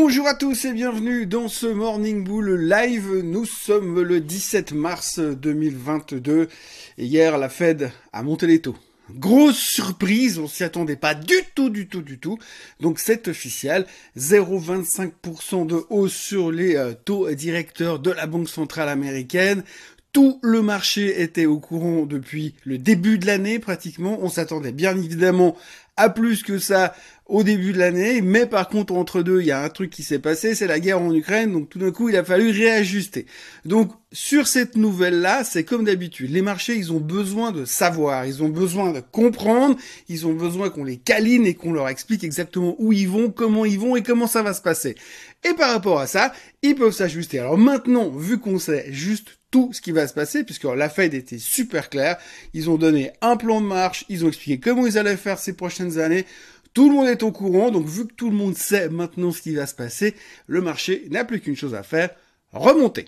Bonjour à tous et bienvenue dans ce Morning Bull Live. Nous sommes le 17 mars 2022 et hier la Fed a monté les taux. Grosse surprise, on s'y attendait pas du tout, du tout, du tout. Donc c'est officiel, 0,25% de hausse sur les euh, taux directeurs de la Banque centrale américaine. Tout le marché était au courant depuis le début de l'année pratiquement. On s'attendait bien évidemment à plus que ça au début de l'année, mais par contre entre deux, il y a un truc qui s'est passé, c'est la guerre en Ukraine, donc tout d'un coup, il a fallu réajuster. Donc sur cette nouvelle-là, c'est comme d'habitude, les marchés, ils ont besoin de savoir, ils ont besoin de comprendre, ils ont besoin qu'on les câline et qu'on leur explique exactement où ils vont, comment ils vont et comment ça va se passer. Et par rapport à ça, ils peuvent s'ajuster. Alors maintenant, vu qu'on sait juste tout ce qui va se passer, puisque la Fed était super claire, ils ont donné un plan de marche, ils ont expliqué comment ils allaient faire ces prochaines années, tout le monde est au courant, donc vu que tout le monde sait maintenant ce qui va se passer, le marché n'a plus qu'une chose à faire, remonter.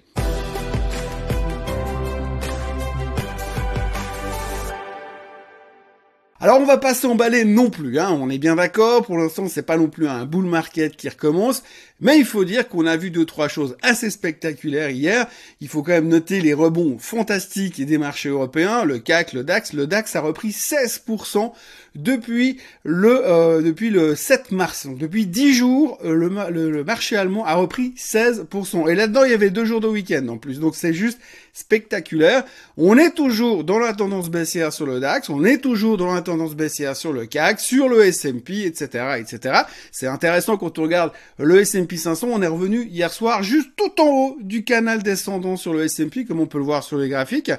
Alors on va pas s'emballer non plus, hein, on est bien d'accord, pour l'instant c'est pas non plus un bull market qui recommence, mais il faut dire qu'on a vu deux trois choses assez spectaculaires hier. Il faut quand même noter les rebonds fantastiques des marchés européens, le CAC, le DAX, le DAX a repris 16% depuis le euh, depuis le 7 mars. Donc depuis 10 jours, euh, le, le, marché allemand a repris 16%. Et là-dedans, il y avait deux jours de week-end en plus. Donc c'est juste spectaculaire. On est toujours dans la tendance baissière sur le DAX, on est toujours dans la tendance baissière sur le CAC, sur le S&P, etc., etc. C'est intéressant quand on regarde le S&P 500. On est revenu hier soir juste tout en haut du canal descendant sur le S&P, comme on peut le voir sur les graphiques.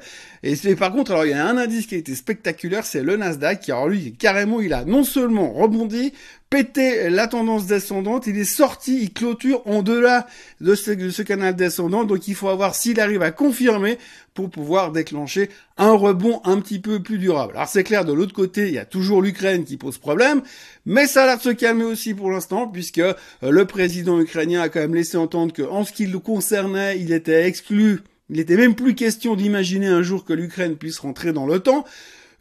Et par contre, alors il y a un indice qui a été spectaculaire, c'est le Nasdaq, qui alors lui carrément, il a non seulement rebondi, pété la tendance descendante, il est sorti, il clôture en delà de ce, canal descendant, donc il faut avoir s'il arrive à confirmer pour pouvoir déclencher un rebond un petit peu plus durable. Alors c'est clair, de l'autre côté, il y a toujours l'Ukraine qui pose problème, mais ça a l'air de se calmer aussi pour l'instant, puisque euh, le président ukrainien a quand même laissé entendre que, en ce qui le concernait, il était exclu il n'était même plus question d'imaginer un jour que l'Ukraine puisse rentrer dans l'OTAN.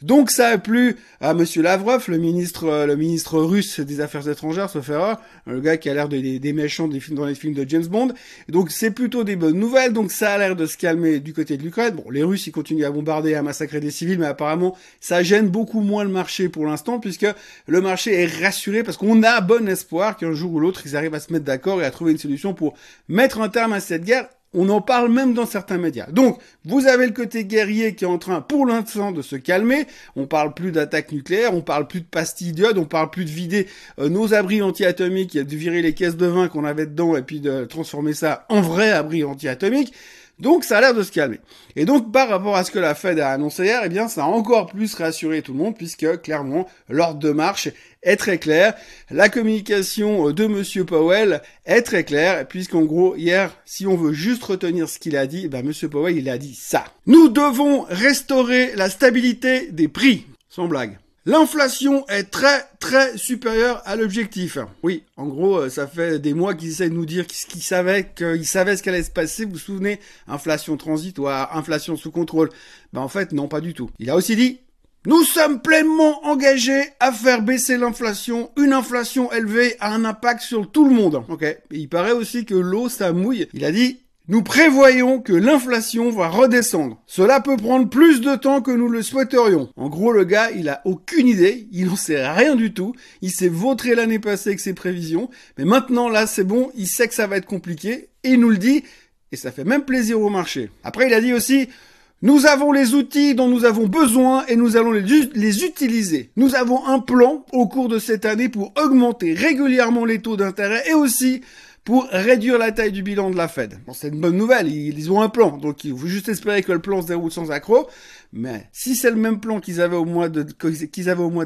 Donc ça a plu à Monsieur Lavrov, le ministre, euh, le ministre russe des Affaires étrangères, ce fera, le gars qui a l'air des, méchants des films, dans les films de James Bond. donc c'est plutôt des bonnes nouvelles. Donc ça a l'air de se calmer du côté de l'Ukraine. Bon, les Russes ils continuent à bombarder, à massacrer des civils, mais apparemment ça gêne beaucoup moins le marché pour l'instant, puisque le marché est rassuré parce qu'on a bon espoir qu'un jour ou l'autre ils arrivent à se mettre d'accord et à trouver une solution pour mettre un terme à cette guerre on en parle même dans certains médias. Donc, vous avez le côté guerrier qui est en train, pour l'instant, de se calmer. On parle plus d'attaques nucléaires, on parle plus de pastilles d'iode, on parle plus de vider euh, nos abris anti-atomiques, de virer les caisses de vin qu'on avait dedans et puis de transformer ça en vrai abri anti-atomique. Donc ça a l'air de se calmer. Et donc par rapport à ce que la Fed a annoncé hier, eh bien ça a encore plus rassuré tout le monde puisque clairement l'ordre de marche est très clair. La communication de Monsieur Powell est très claire puisqu'en gros hier, si on veut juste retenir ce qu'il a dit, eh ben Monsieur Powell il a dit ça. Nous devons restaurer la stabilité des prix. Sans blague. L'inflation est très très supérieure à l'objectif. Oui, en gros, euh, ça fait des mois qu'ils essaient de nous dire qu'ils savaient qu'ils savaient ce qu'allait se passer. Vous vous souvenez? Inflation transitoire, inflation sous contrôle. Ben en fait, non, pas du tout. Il a aussi dit nous sommes pleinement engagés à faire baisser l'inflation. Une inflation élevée a un impact sur tout le monde. Ok. il paraît aussi que l'eau, ça mouille. Il a dit, nous prévoyons que l'inflation va redescendre. Cela peut prendre plus de temps que nous le souhaiterions. En gros, le gars, il a aucune idée, il n'en sait rien du tout. Il s'est vautré l'année passée avec ses prévisions, mais maintenant là, c'est bon, il sait que ça va être compliqué et il nous le dit et ça fait même plaisir au marché. Après, il a dit aussi nous avons les outils dont nous avons besoin et nous allons les, utiliser. Nous avons un plan au cours de cette année pour augmenter régulièrement les taux d'intérêt et aussi pour réduire la taille du bilan de la Fed. C'est une bonne nouvelle, ils, ont un plan, donc il faut juste espérer que le plan se déroule sans accroc. Mais si c'est le même plan qu'ils avaient au mois de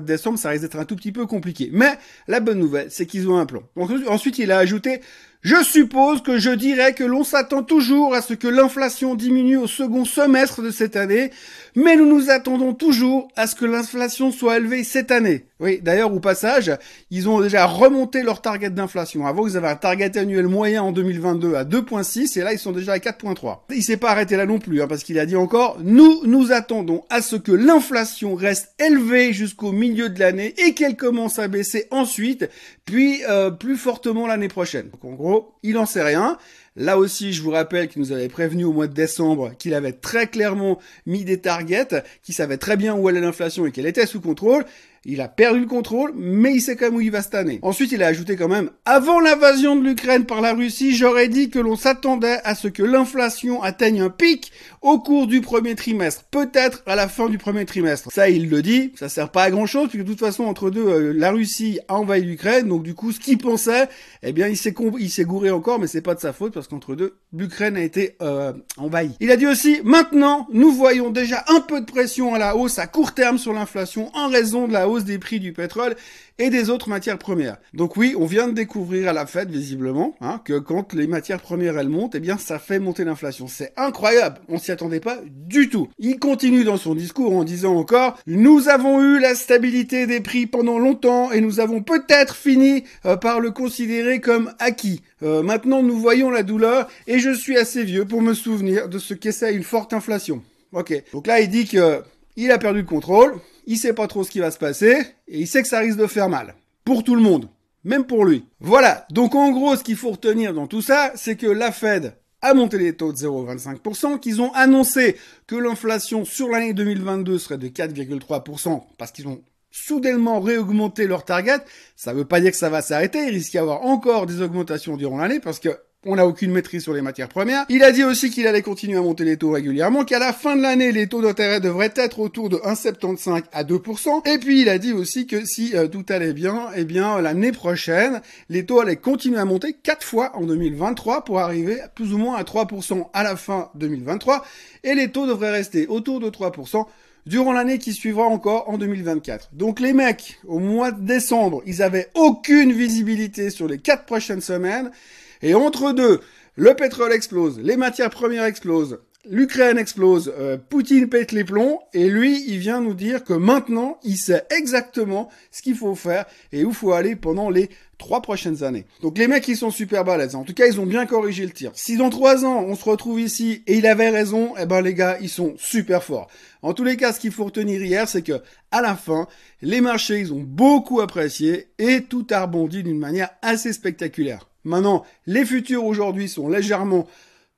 décembre, ça risque d'être un tout petit peu compliqué. Mais la bonne nouvelle, c'est qu'ils ont un plan. Ensuite, il a ajouté je suppose que je dirais que l'on s'attend toujours à ce que l'inflation diminue au second semestre de cette année, mais nous nous attendons toujours à ce que l'inflation soit élevée cette année. Oui, d'ailleurs, au passage, ils ont déjà remonté leur target d'inflation. Avant, ils avaient un target annuel moyen en 2022 à 2.6, et là, ils sont déjà à 4.3. Il s'est pas arrêté là non plus, hein, parce qu'il a dit encore, nous nous attendons à ce que l'inflation reste élevée jusqu'au milieu de l'année et qu'elle commence à baisser ensuite, puis euh, plus fortement l'année prochaine. Donc, en gros, il en sait rien. Là aussi, je vous rappelle qu'il nous avait prévenu au mois de décembre qu'il avait très clairement mis des targets, qu'il savait très bien où allait l'inflation et qu'elle était sous contrôle. Il a perdu le contrôle, mais il sait quand même où il va cette année. Ensuite, il a ajouté quand même, avant l'invasion de l'Ukraine par la Russie, j'aurais dit que l'on s'attendait à ce que l'inflation atteigne un pic au cours du premier trimestre. Peut-être à la fin du premier trimestre. Ça, il le dit. Ça sert pas à grand chose, puisque de toute façon, entre deux, euh, la Russie a envahi l'Ukraine. Donc, du coup, ce qu'il pensait, eh bien, il s'est il gouré encore, mais c'est pas de sa faute, parce qu'entre deux, l'Ukraine a été euh, envahie. Il a dit aussi, maintenant, nous voyons déjà un peu de pression à la hausse à court terme sur l'inflation en raison de la hausse des prix du pétrole et des autres matières premières. Donc oui, on vient de découvrir à la fête, visiblement, hein, que quand les matières premières elles montent, eh bien ça fait monter l'inflation. C'est incroyable, on s'y attendait pas du tout. Il continue dans son discours en disant encore, nous avons eu la stabilité des prix pendant longtemps et nous avons peut-être fini euh, par le considérer comme acquis. Euh, maintenant nous voyons la douleur et je suis assez vieux pour me souvenir de ce qu'est une forte inflation. Ok. Donc là, il dit que il a perdu le contrôle, il sait pas trop ce qui va se passer, et il sait que ça risque de faire mal. Pour tout le monde. Même pour lui. Voilà. Donc en gros, ce qu'il faut retenir dans tout ça, c'est que la Fed a monté les taux de 0,25%, qu'ils ont annoncé que l'inflation sur l'année 2022 serait de 4,3%, parce qu'ils ont soudainement réaugmenté leur target. Ça veut pas dire que ça va s'arrêter, il risque d'y avoir encore des augmentations durant l'année, parce que on n'a aucune maîtrise sur les matières premières. Il a dit aussi qu'il allait continuer à monter les taux régulièrement, qu'à la fin de l'année, les taux d'intérêt devraient être autour de 1,75 à 2%. Et puis il a dit aussi que si euh, tout allait bien, eh bien l'année prochaine, les taux allaient continuer à monter quatre fois en 2023 pour arriver plus ou moins à 3% à la fin 2023. Et les taux devraient rester autour de 3% durant l'année qui suivra encore en 2024. Donc les mecs, au mois de décembre, ils avaient aucune visibilité sur les quatre prochaines semaines. Et entre deux, le pétrole explose, les matières premières explosent, l'Ukraine explose, euh, Poutine pète les plombs, et lui, il vient nous dire que maintenant, il sait exactement ce qu'il faut faire et où faut aller pendant les trois prochaines années. Donc les mecs, ils sont super balèzes. En tout cas, ils ont bien corrigé le tir. Si dans trois ans, on se retrouve ici et il avait raison, eh ben les gars, ils sont super forts. En tous les cas, ce qu'il faut retenir hier, c'est que à la fin, les marchés, ils ont beaucoup apprécié et tout a rebondi d'une manière assez spectaculaire. Maintenant, les futurs aujourd'hui sont légèrement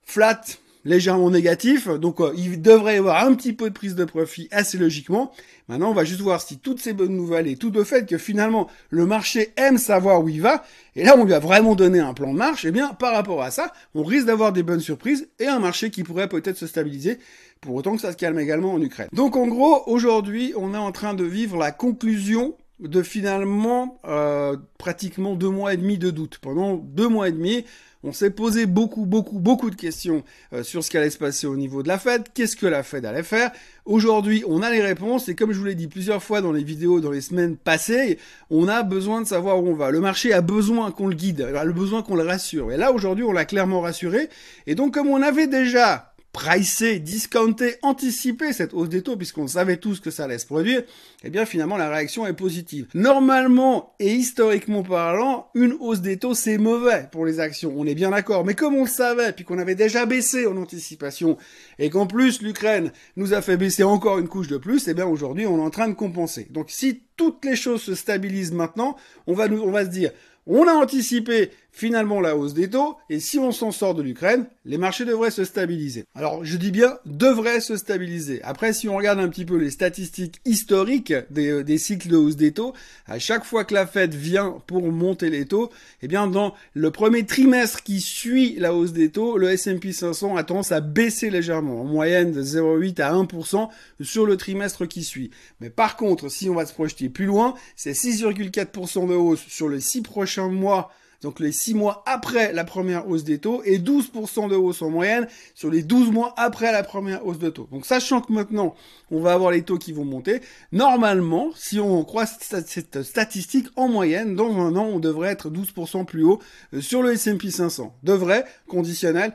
flat, légèrement négatifs, donc euh, il devrait y avoir un petit peu de prise de profit assez logiquement. Maintenant, on va juste voir si toutes ces bonnes nouvelles et tout le fait que finalement le marché aime savoir où il va, et là on lui a vraiment donné un plan de marche, eh bien par rapport à ça, on risque d'avoir des bonnes surprises et un marché qui pourrait peut-être se stabiliser pour autant que ça se calme également en Ukraine. Donc en gros, aujourd'hui, on est en train de vivre la conclusion de finalement euh, pratiquement deux mois et demi de doute. Pendant deux mois et demi, on s'est posé beaucoup, beaucoup, beaucoup de questions euh, sur ce qui allait se passer au niveau de la Fed, qu'est-ce que la Fed allait faire. Aujourd'hui, on a les réponses et comme je vous l'ai dit plusieurs fois dans les vidéos dans les semaines passées, on a besoin de savoir où on va. Le marché a besoin qu'on le guide, a le besoin qu'on le rassure. Et là, aujourd'hui, on l'a clairement rassuré. Et donc, comme on avait déjà pricer, discounter, anticiper cette hausse des taux, puisqu'on savait tous que ça allait se produire, eh bien finalement la réaction est positive. Normalement et historiquement parlant, une hausse des taux c'est mauvais pour les actions, on est bien d'accord. Mais comme on le savait, puis qu'on avait déjà baissé en anticipation, et qu'en plus l'Ukraine nous a fait baisser encore une couche de plus, eh bien aujourd'hui on est en train de compenser. Donc si toutes les choses se stabilisent maintenant, on va, nous, on va se dire, on a anticipé finalement la hausse des taux, et si on s'en sort de l'Ukraine, les marchés devraient se stabiliser. Alors je dis bien devraient se stabiliser. Après, si on regarde un petit peu les statistiques historiques des, euh, cycles de hausse des taux, à chaque fois que la Fed vient pour monter les taux, eh bien dans le premier trimestre qui suit la hausse des taux, le S&P 500 a tendance à baisser légèrement, en moyenne de 0,8 à 1% sur le trimestre qui suit. Mais par contre, si on va se projeter plus loin, c'est 6,4% de hausse sur les six prochains mois donc les 6 mois après la première hausse des taux, et 12% de hausse en moyenne sur les 12 mois après la première hausse de taux. Donc sachant que maintenant, on va avoir les taux qui vont monter, normalement, si on croit cette statistique, en moyenne, dans un an, on devrait être 12% plus haut euh, sur le S&P 500. Devrait, conditionnel,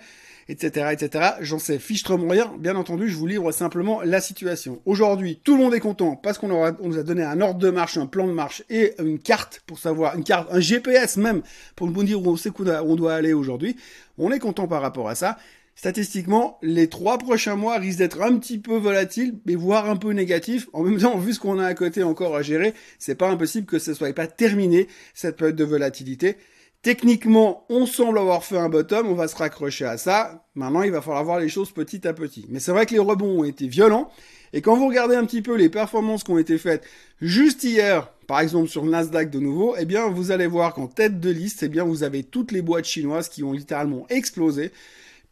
etc., etc. J'en sais fichtrement rien. Bien entendu, je vous livre simplement la situation. Aujourd'hui, tout le monde est content parce qu'on on nous a donné un ordre de marche, un plan de marche et une carte pour savoir, une carte, un GPS même pour nous dire où on sait où on doit aller aujourd'hui. On est content par rapport à ça. Statistiquement, les trois prochains mois risquent d'être un petit peu volatiles, mais voire un peu négatifs. En même temps, vu ce qu'on a à côté encore à gérer, c'est pas impossible que ce soit pas terminé, cette période de volatilité Techniquement, on semble avoir fait un bottom, on va se raccrocher à ça. Maintenant, il va falloir voir les choses petit à petit. Mais c'est vrai que les rebonds ont été violents. Et quand vous regardez un petit peu les performances qui ont été faites juste hier, par exemple sur Nasdaq de nouveau, eh bien, vous allez voir qu'en tête de liste, eh bien, vous avez toutes les boîtes chinoises qui ont littéralement explosé.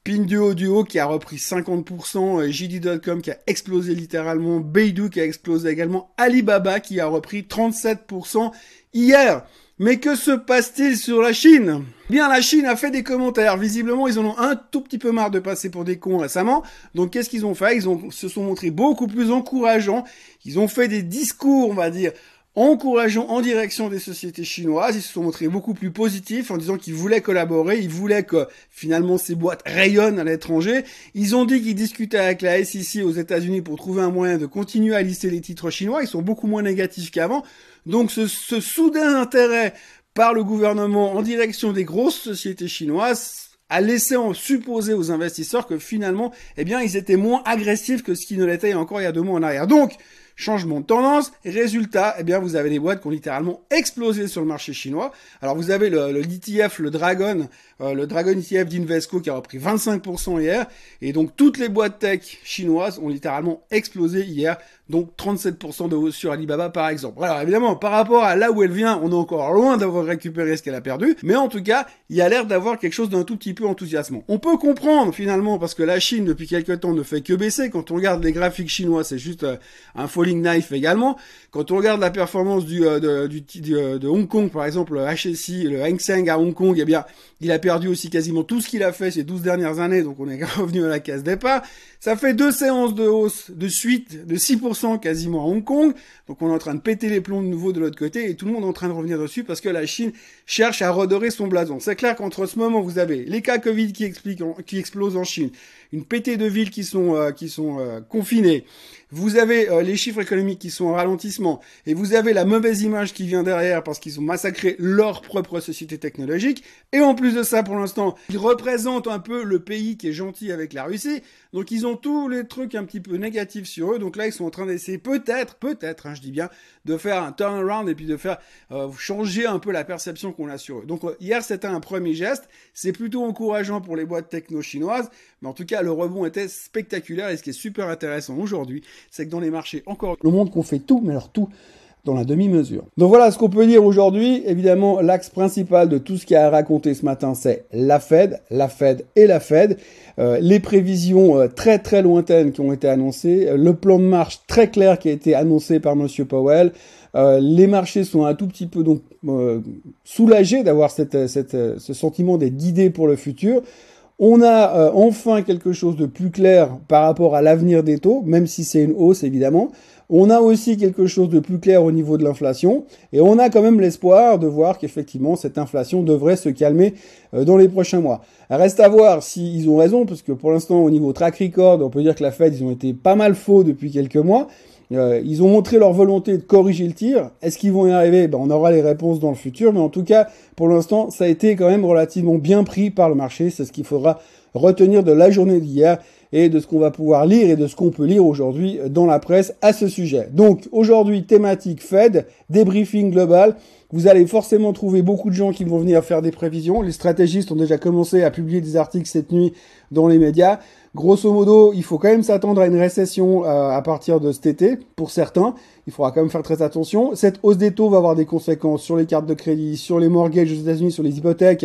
Pinduo Duo qui a repris 50%, euh, JD.com qui a explosé littéralement, Beidou qui a explosé également, Alibaba qui a repris 37% hier. Mais que se passe-t-il sur la Chine? Bien, la Chine a fait des commentaires. Visiblement, ils en ont un tout petit peu marre de passer pour des cons récemment. Donc, qu'est-ce qu'ils ont fait? Ils se sont montrés beaucoup plus encourageants. Ils ont fait des discours, on va dire, encourageant en direction des sociétés chinoises. Ils se sont montrés beaucoup plus positifs en disant qu'ils voulaient collaborer, ils voulaient que finalement ces boîtes rayonnent à l'étranger. Ils ont dit qu'ils discutaient avec la SEC aux États-Unis pour trouver un moyen de continuer à lister les titres chinois. Ils sont beaucoup moins négatifs qu'avant. Donc ce, soudain intérêt par le gouvernement en direction des grosses sociétés chinoises a laissé en supposer aux investisseurs que finalement, eh bien, ils étaient moins agressifs que ce qui ne l'était encore il y a deux mois en arrière. Donc, changement de tendance. Résultat, eh bien, vous avez des boîtes qui ont littéralement explosé sur le marché chinois. Alors, vous avez le, le DTF, le Dragon, euh, le Dragon ETF d'Invesco qui a repris 25% hier. Et donc, toutes les boîtes tech chinoises ont littéralement explosé hier. Donc, 37% de hausse sur Alibaba, par exemple. Alors, évidemment, par rapport à là où elle vient, on est encore loin d'avoir récupéré ce qu'elle a perdu. Mais en tout cas, il y a l'air d'avoir quelque chose d'un tout petit peu enthousiasmant. On peut comprendre, finalement, parce que la Chine, depuis quelques temps, ne fait que baisser. Quand on regarde les graphiques chinois, c'est juste euh, un knife également. Quand on regarde la performance du, euh, de, du, de Hong Kong, par exemple, le HSI, le Hang Seng à Hong Kong, eh bien, il a perdu aussi quasiment tout ce qu'il a fait ces 12 dernières années, donc on est revenu à la case départ. Ça fait deux séances de hausse de suite de 6% quasiment à Hong Kong, donc on est en train de péter les plombs de nouveau de l'autre côté, et tout le monde est en train de revenir dessus parce que la Chine cherche à redorer son blason. C'est clair qu'entre ce moment, vous avez les cas Covid qui, expliquent, qui explosent en Chine, une pétée de villes qui sont, euh, qui sont euh, confinées, vous avez euh, les chiffres économiques qui sont en ralentissement, et vous avez la mauvaise image qui vient derrière parce qu'ils ont massacré leur propre société technologique, et en plus de ça, pour l'instant, ils représentent un peu le pays qui est gentil avec la Russie, donc ils ont tous les trucs un petit peu négatifs sur eux, donc là ils sont en train d'essayer peut-être, peut-être, hein, je dis bien, de faire un turnaround et puis de faire changer un peu la perception qu'on a sur eux. Donc hier c'était un premier geste, c'est plutôt encourageant pour les boîtes techno chinoises, mais en tout cas le rebond était spectaculaire et ce qui est super intéressant aujourd'hui, c'est que dans les marchés, encore le monde qu'on fait tout, mais alors tout dans la demi-mesure. Donc voilà ce qu'on peut dire aujourd'hui. Évidemment, l'axe principal de tout ce qui a raconté ce matin, c'est la Fed, la Fed et la Fed. Euh, les prévisions euh, très très lointaines qui ont été annoncées, euh, le plan de marche très clair qui a été annoncé par Monsieur Powell. les marchés sont un tout petit peu soulagés d'avoir ce sentiment d'être guidés pour le futur. On a euh, enfin quelque chose de plus clair par rapport à l'avenir des taux, même si c'est une hausse évidemment. On a aussi quelque chose de plus clair au niveau de l'inflation et on a quand même l'espoir de voir qu'effectivement cette inflation devrait se calmer euh, dans les prochains mois. Reste à voir s'ils ont raison parce que pour l'instant au niveau track record, on peut dire que la Fed ils ont été pas mal faux depuis quelques mois. Euh, ils ont montré leur volonté de corriger le tir. Est-ce qu'ils vont y arriver? Ben, On aura les réponses dans le futur, mais en tout cas, pour l'instant, ça a été quand même relativement bien pris par le marché. C'est ce qu'il faudra retenir de la journée d'hier et de ce qu'on va pouvoir lire et de ce qu'on peut lire aujourd'hui dans la presse à ce sujet. Donc aujourd'hui, thématique Fed, débriefing global. Vous allez forcément trouver beaucoup de gens qui vont venir faire des prévisions. Les stratégistes ont déjà commencé à publier des articles cette nuit dans les médias. Grosso modo, il faut quand même s'attendre à une récession euh, à partir de cet été, pour certains. Il faudra quand même faire très attention. Cette hausse des taux va avoir des conséquences sur les cartes de crédit, sur les mortgages aux États-Unis, sur les hypothèques,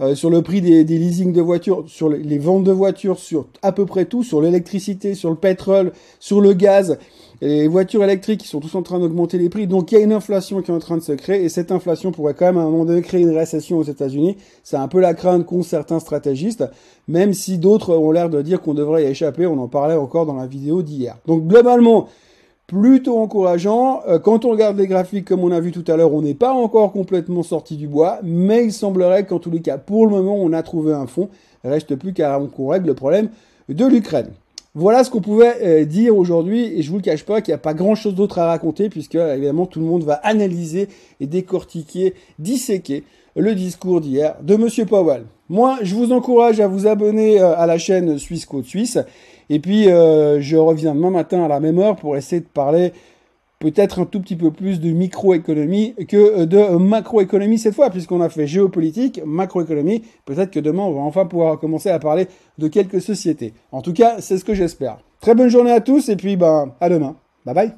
euh, sur le prix des, des leasings de voitures, sur les ventes de voitures, sur à peu près tout, sur l'électricité, sur le pétrole, sur le gaz les voitures électriques qui sont tous en train d'augmenter les prix. Donc il y a une inflation qui est en train de se créer et cette inflation pourrait quand même à un moment donné créer une récession aux États-Unis. C'est un peu la crainte qu'ont certains stratégistes, même si d'autres ont l'air de dire qu'on devrait y échapper. On en parlait encore dans la vidéo d'hier. Donc globalement, plutôt encourageant. Euh, quand on regarde les graphiques comme on a vu tout à l'heure, on n'est pas encore complètement sorti du bois, mais il semblerait qu'en tous les cas, pour le moment, on a trouvé un fond. Reste plus qu'à qu'on règle le problème de l'Ukraine. Voilà ce qu'on pouvait euh, dire aujourd'hui et je vous le cache pas qu'il n'y a pas grand chose d'autre à raconter puisque évidemment tout le monde va analyser et décortiquer, disséquer le discours d'hier de Monsieur Powell. Moi, je vous encourage à vous abonner euh, à la chaîne Suisse Côte Suisse et puis euh, je reviens demain matin à la même heure pour essayer de parler peut-être un tout petit peu plus de microéconomie que de macroéconomie cette fois, puisqu'on a fait géopolitique, macroéconomie. Peut-être que demain, on va enfin pouvoir commencer à parler de quelques sociétés. En tout cas, c'est ce que j'espère. Très bonne journée à tous et puis ben, à demain. Bye bye.